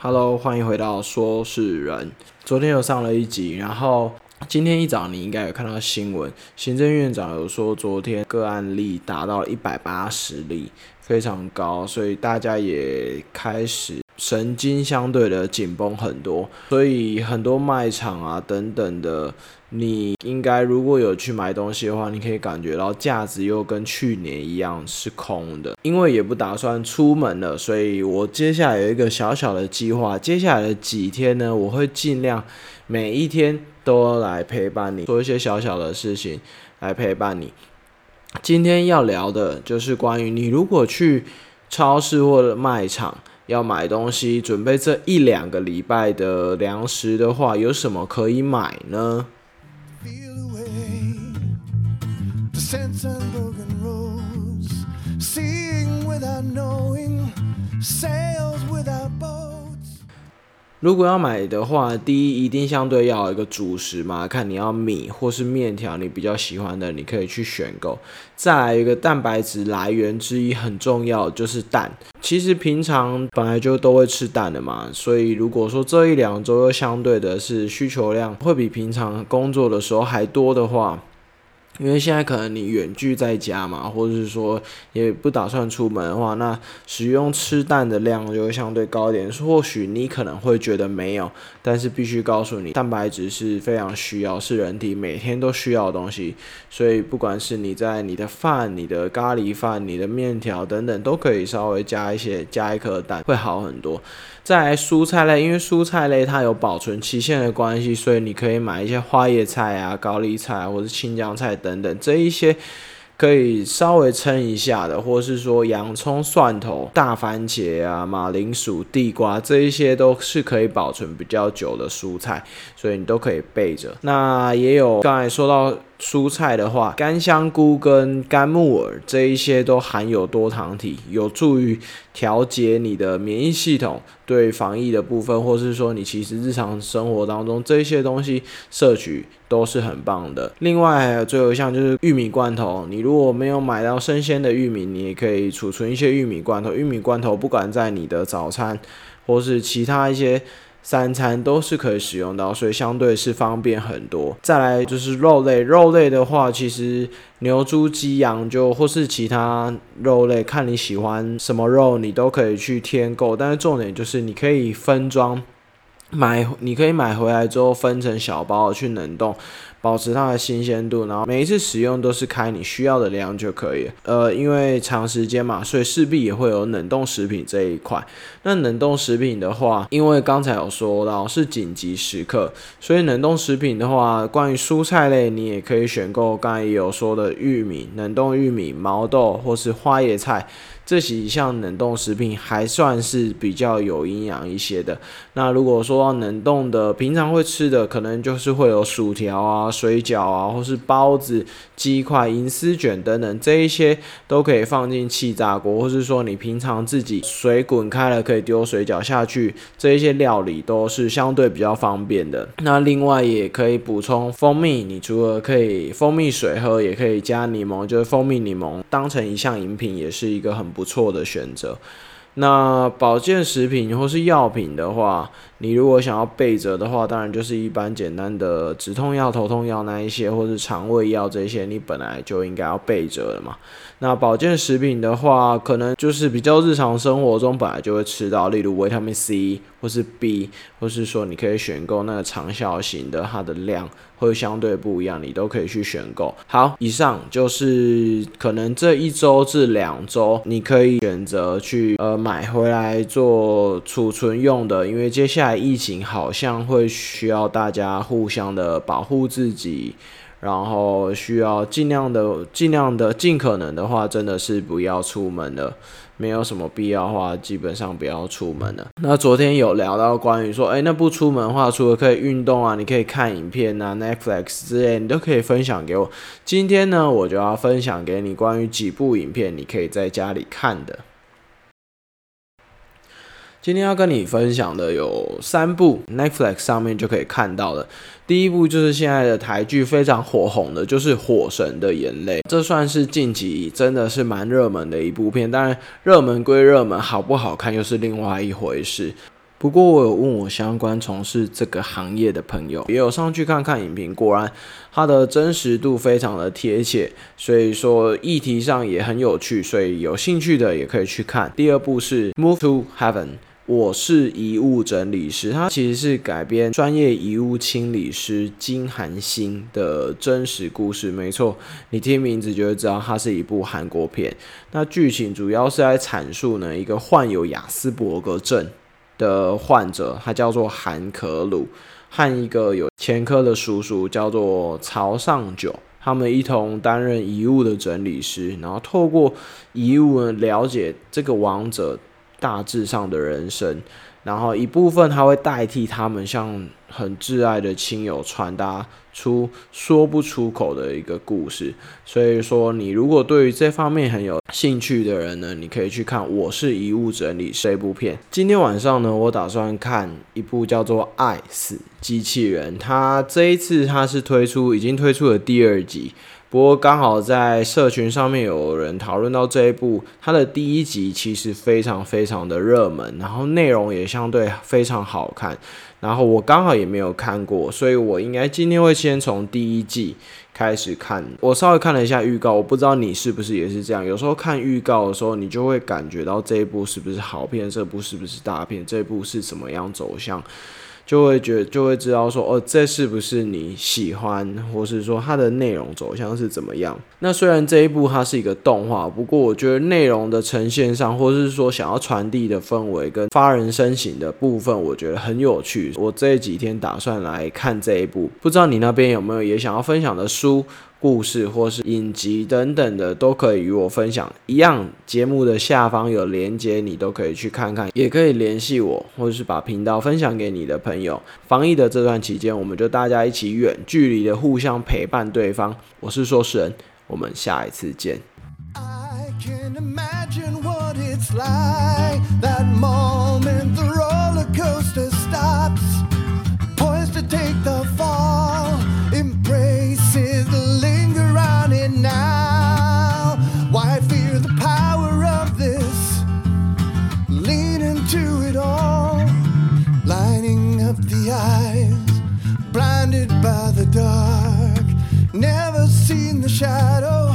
Hello，欢迎回到说事人。昨天有上了一集，然后今天一早你应该有看到新闻，行政院长有说昨天个案例达到一百八十例，非常高，所以大家也开始神经相对的紧绷很多，所以很多卖场啊等等的，你应该如果有去买东西的话，你可以感觉到价值又跟去年一样是空的，因为也不打算出门了，所以我接下来有一个小小的计划，接下来的几天呢，我会尽量每一天都来陪伴你，做一些小小的事情来陪伴你。今天要聊的就是关于你如果去超市或者卖场要买东西，准备这一两个礼拜的粮食的话，有什么可以买呢？Sails without bones.？如果要买的话，第一一定相对要有一个主食嘛，看你要米或是面条，你比较喜欢的，你可以去选购。再来一个蛋白质来源之一很重要，就是蛋。其实平常本来就都会吃蛋的嘛，所以如果说这一两周又相对的是需求量会比平常工作的时候还多的话，因为现在可能你远距在家嘛，或者是说也不打算出门的话，那使用吃蛋的量就会相对高一点。或许你可能会觉得没有，但是必须告诉你，蛋白质是非常需要，是人体每天都需要的东西。所以不管是你在你的饭、你的咖喱饭、你的面条等等，都可以稍微加一些加一颗蛋，会好很多。再来蔬菜类，因为蔬菜类它有保存期限的关系，所以你可以买一些花叶菜啊、高丽菜或者青江菜等等等这一些。可以稍微称一下的，或是说洋葱、蒜头、大番茄啊、马铃薯、地瓜这一些都是可以保存比较久的蔬菜，所以你都可以备着。那也有刚才说到蔬菜的话，干香菇跟干木耳这一些都含有多糖体，有助于调节你的免疫系统。对防疫的部分，或是说你其实日常生活当中这些东西摄取都是很棒的。另外还有最后一项就是玉米罐头，你如果没有买到生鲜的玉米，你也可以储存一些玉米罐头。玉米罐头不管在你的早餐或是其他一些。三餐都是可以使用到，所以相对是方便很多。再来就是肉类，肉类的话，其实牛、猪、鸡、羊就或是其他肉类，看你喜欢什么肉，你都可以去添购。但是重点就是你可以分装买，你可以买回来之后分成小包去冷冻。保持它的新鲜度，然后每一次使用都是开你需要的量就可以。呃，因为长时间嘛，所以势必也会有冷冻食品这一块。那冷冻食品的话，因为刚才有说到是紧急时刻，所以冷冻食品的话，关于蔬菜类，你也可以选购刚才也有说的玉米、冷冻玉米、毛豆或是花椰菜。这几项冷冻食品还算是比较有营养一些的。那如果说冷冻的，平常会吃的，可能就是会有薯条啊、水饺啊，或是包子、鸡块、银丝卷等等，这一些都可以放进气炸锅，或是说你平常自己水滚开了可以丢水饺下去，这一些料理都是相对比较方便的。那另外也可以补充蜂蜜，你除了可以蜂蜜水喝，也可以加柠檬，就是蜂蜜柠檬当成一项饮品，也是一个很不错的选择。那保健食品或是药品的话，你如果想要备着的话，当然就是一般简单的止痛药、头痛药那一些，或是肠胃药这些，你本来就应该要备着的嘛。那保健食品的话，可能就是比较日常生活中本来就会吃到，例如维他命 C 或是 B，或是说你可以选购那个长效型的，它的量会相对不一样，你都可以去选购。好，以上就是可能这一周至两周，你可以选择去呃买回来做储存用的，因为接下来疫情好像会需要大家互相的保护自己。然后需要尽量的、尽量的、尽可能的话，真的是不要出门了。没有什么必要话，基本上不要出门了。那昨天有聊到关于说，哎，那不出门的话，除了可以运动啊，你可以看影片啊，Netflix 之类，你都可以分享给我。今天呢，我就要分享给你关于几部影片，你可以在家里看的。今天要跟你分享的有三部 Netflix 上面就可以看到的。第一部就是现在的台剧非常火红的，就是《火神的眼泪》，这算是近期真的是蛮热门的一部片。当然，热门归热门，好不好看又是另外一回事。不过我有问我相关从事这个行业的朋友，也有上去看看影评，果然它的真实度非常的贴切，所以说议题上也很有趣，所以有兴趣的也可以去看。第二部是《Move to Heaven》。我是遗物整理师，它其实是改编专业遗物清理师金韩星的真实故事。没错，你听名字就会知道它是一部韩国片。那剧情主要是在阐述呢一个患有雅斯伯格症的患者，他叫做韩可鲁，和一个有前科的叔叔叫做曹尚九，他们一同担任遗物的整理师，然后透过遗物了解这个亡者。大致上的人生，然后一部分他会代替他们向很挚爱的亲友传达出说不出口的一个故事。所以说，你如果对于这方面很有兴趣的人呢，你可以去看《我是遗物整理》这部片。今天晚上呢，我打算看一部叫做《爱死机器人》，它这一次它是推出已经推出了第二集。不过刚好在社群上面有人讨论到这一部，它的第一集其实非常非常的热门，然后内容也相对非常好看。然后我刚好也没有看过，所以我应该今天会先从第一季开始看。我稍微看了一下预告，我不知道你是不是也是这样。有时候看预告的时候，你就会感觉到这一部是不是好片，这部是不是大片，这部是怎么样走向。就会觉就会知道说哦，这是不是你喜欢，或是说它的内容走向是怎么样？那虽然这一部它是一个动画，不过我觉得内容的呈现上，或是说想要传递的氛围跟发人深省的部分，我觉得很有趣。我这几天打算来看这一部，不知道你那边有没有也想要分享的书？故事或是影集等等的都可以与我分享，一样节目的下方有连接，你都可以去看看，也可以联系我，或者是把频道分享给你的朋友。防疫的这段期间，我们就大家一起远距离的互相陪伴对方。我是说神，我们下一次见。to it all, lining up the eyes, blinded by the dark, never seen the shadow.